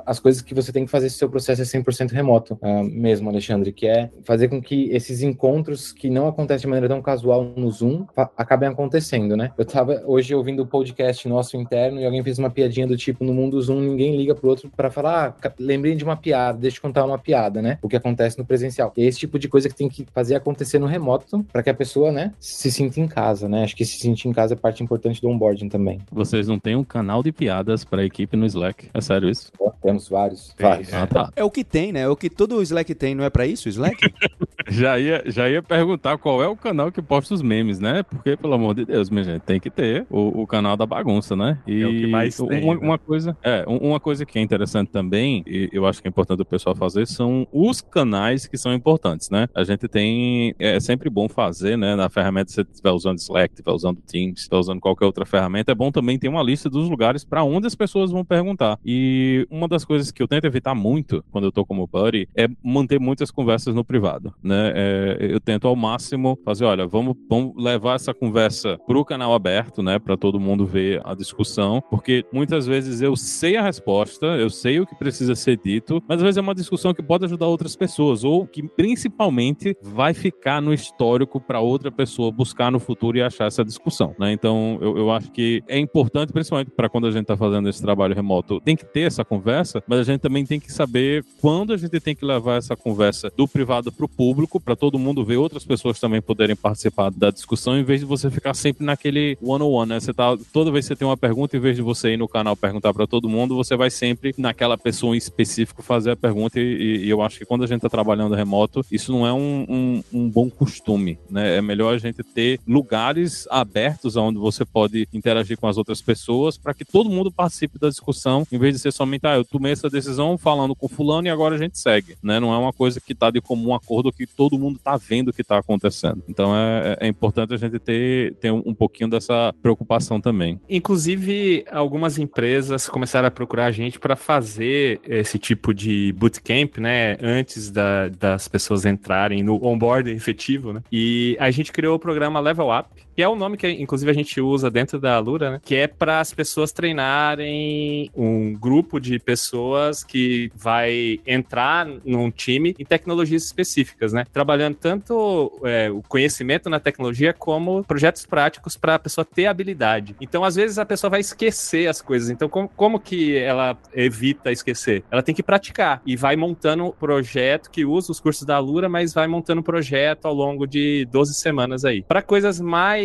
as coisas que você tem que fazer se seu processo é 100% remoto uh, mesmo, Alexandre, que é fazer com que esses encontros que não acontecem de maneira tão casual no Zoom acabem acontecendo, né? Eu tava hoje ouvindo o podcast nosso interno e alguém fez uma piadinha do tipo, no mundo Zoom ninguém liga pro outro para falar, ah, lembrei de uma piada, deixa eu contar uma piada, né? O que acontece no presencial. E é esse tipo de coisa que tem que fazer acontecer no remoto para que a pessoa, né, se sinta em casa, né? Acho que se sentir em casa é parte importante do onboarding também. Vocês não têm um canal de piadas para a equipe no Slack? É sério isso? temos vários. Vários. Ah, tá. É o que tem, né? É o que todo o Slack tem, não é para isso o Slack? já, ia, já ia perguntar qual é o canal que posta os memes, né? Porque, pelo amor de Deus, minha gente, tem que ter o, o canal da bagunça, né? E é o que mais tem, uma, né? uma, coisa, é, uma coisa que é interessante também, e eu acho que é importante o pessoal fazer, são os canais que são importantes, né? A gente tem, é sempre bom fazer, né? Na ferramenta, se você estiver usando Slack, estiver usando Teams, estiver usando qualquer outra ferramenta, é bom também ter uma lista dos lugares para onde as pessoas vão perguntar. E uma das coisas que eu tento evitar muito quando eu tô como buddy é manter muitas conversas no privado, né? É, eu tento ao máximo fazer, olha, vamos, vamos levar essa conversa pro canal aberto, né? Para todo mundo ver a discussão, porque muitas vezes eu sei a resposta, eu sei o que precisa ser dito, mas às vezes é uma discussão que pode ajudar outras pessoas ou que principalmente vai ficar no histórico para outra pessoa buscar no futuro e achar essa discussão, né? Então eu, eu acho que é importante, principalmente para quando a gente está fazendo esse trabalho remoto, tem que ter essa conversa, mas a gente também tem que saber quando a gente tem que levar essa conversa do privado para o público, para todo mundo ver, outras pessoas também poderem participar da discussão, em vez de você ficar sempre naquele one-on-one, né? Você tá, toda vez que você tem uma pergunta, em vez de você ir no canal perguntar para todo mundo, você vai sempre naquela pessoa em específico fazer a pergunta. E, e eu acho que quando a gente está trabalhando remoto, isso não é um, um, um, bom costume, né? É melhor a gente ter lugares abertos onde você pode interagir com as outras pessoas para que todo mundo participe da discussão, em vez de ser somente, ah, eu tomei essa decisão falando com fulano e agora a gente segue, né? Não é uma coisa que está de comum acordo que todo mundo está vendo o que está acontecendo. Então é, é, importante a gente ter, ter um, um pouquinho dessa preocupação também. Inclusive, algumas empresas começaram a procurar a gente para fazer esse tipo de bootcamp, né? Antes da, das pessoas entrarem no onboarding efetivo, né? E a gente criou o programa Level Up, que é o nome que inclusive a gente usa dentro da Lura, né? Que é para as pessoas treinarem um grupo de pessoas que vai entrar num time em tecnologias específicas, né? Trabalhando tanto é, o conhecimento na tecnologia como projetos práticos para a pessoa ter habilidade. Então, às vezes, a pessoa vai esquecer as coisas. Então, como, como que ela evita esquecer? Ela tem que praticar e vai montando um projeto que usa os cursos da Lura, mas vai montando um projeto ao longo de 12 semanas aí. Para coisas mais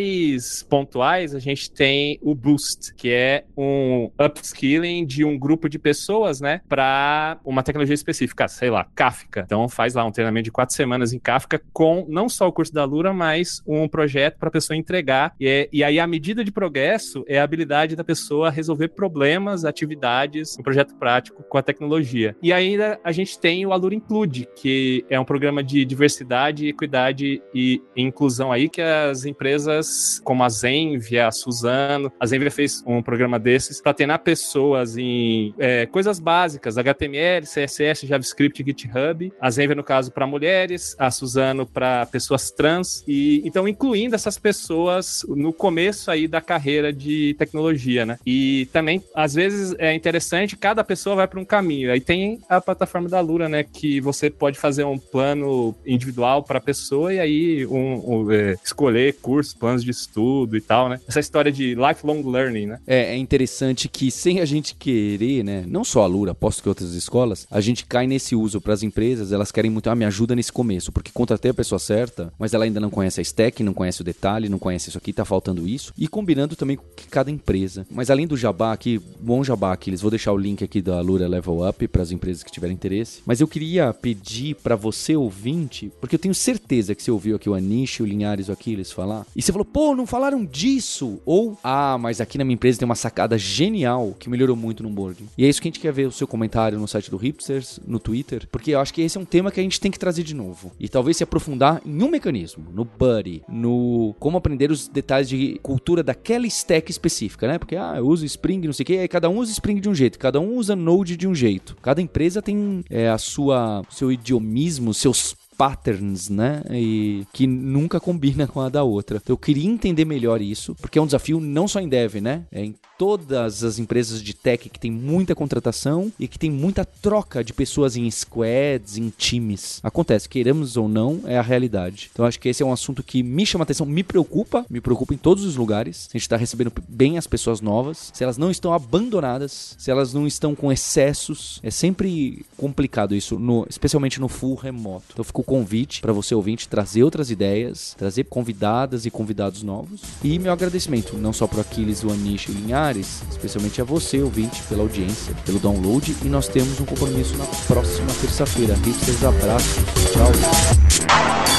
pontuais, a gente tem o Boost, que é um upskilling de um grupo de pessoas, né, para uma tecnologia específica, sei lá, Kafka. Então, faz lá um treinamento de quatro semanas em Kafka com não só o curso da Lura, mas um projeto para a pessoa entregar. E, é, e aí, a medida de progresso é a habilidade da pessoa resolver problemas, atividades, um projeto prático com a tecnologia. E ainda a gente tem o Alura Include, que é um programa de diversidade, equidade e inclusão aí que as empresas como a Zenvia, a Suzano, a Zenvia fez um programa desses para treinar pessoas em é, coisas básicas, HTML, CSS, JavaScript, GitHub. A Zenvia, no caso, para mulheres, a Suzano para pessoas trans. E então incluindo essas pessoas no começo aí da carreira de tecnologia, né? E também, às vezes, é interessante, cada pessoa vai para um caminho. Aí tem a plataforma da Lura, né? Que você pode fazer um plano individual para a pessoa e aí um, um é, escolher cursos, planos de estudo e tal, né? Essa história de lifelong learning, né? É, é interessante que sem a gente querer, né? Não só a Lura, aposto que outras escolas, a gente cai nesse uso para as empresas, elas querem muito, ah, me ajuda nesse começo, porque contratei a pessoa certa, mas ela ainda não conhece a stack, não conhece o detalhe, não conhece isso aqui, tá faltando isso. E combinando também com cada empresa. Mas além do jabá aqui, bom jabá aqui, eles vou deixar o link aqui da Lura Level Up para as empresas que tiverem interesse. Mas eu queria pedir para você ouvinte, porque eu tenho certeza que você ouviu aqui o Anish, o Linhares, o Aquiles falar, e você falou, pô, não falaram disso. Ou, ah, mas aqui na minha empresa tem uma sacada genial que melhorou muito no boarding. E é isso que a gente quer ver o seu comentário no site do Hipsters, no Twitter, porque eu acho que esse é um tema que a gente tem que trazer de novo. E talvez se aprofundar em um mecanismo, no Buddy, no como aprender os detalhes de cultura daquela stack específica, né? Porque, ah, eu uso Spring, não sei o que, aí cada um usa Spring de um jeito, cada um usa Node de um jeito. Cada empresa tem é, a sua, seu idiomismo, seus patterns, né? E que nunca combina com a da outra. Então, eu queria entender melhor isso, porque é um desafio não só em dev, né? É em todas as empresas de tech que tem muita contratação e que tem muita troca de pessoas em squads, em times. Acontece, queiramos ou não, é a realidade. Então acho que esse é um assunto que me chama atenção, me preocupa, me preocupa em todos os lugares. Se a gente está recebendo bem as pessoas novas, se elas não estão abandonadas, se elas não estão com excessos. É sempre complicado isso, no, especialmente no full remoto. Então fica o convite para você ouvinte trazer outras ideias, trazer convidadas e convidados novos. E meu agradecimento, não só para Aquiles, o Anish e Linhares, especialmente a você, ouvinte, pela audiência, pelo download. E nós temos um compromisso na próxima terça-feira. Hipsters, abraços. Tchau.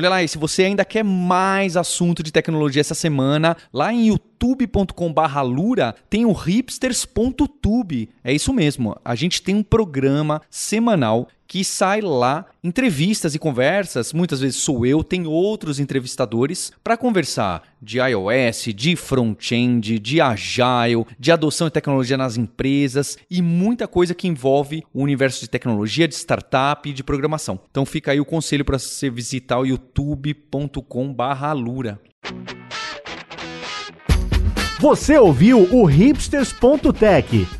Olha lá, e se você ainda quer mais assunto de tecnologia essa semana, lá em youtube.com/lura tem o hipsters.tube. É isso mesmo. A gente tem um programa semanal que sai lá entrevistas e conversas. Muitas vezes sou eu, tem outros entrevistadores para conversar de iOS, de front-end, de agile, de adoção de tecnologia nas empresas e muita coisa que envolve o universo de tecnologia, de startup e de programação. Então fica aí o conselho para você visitar o youtube.com/lura. Você ouviu o hipsters.tech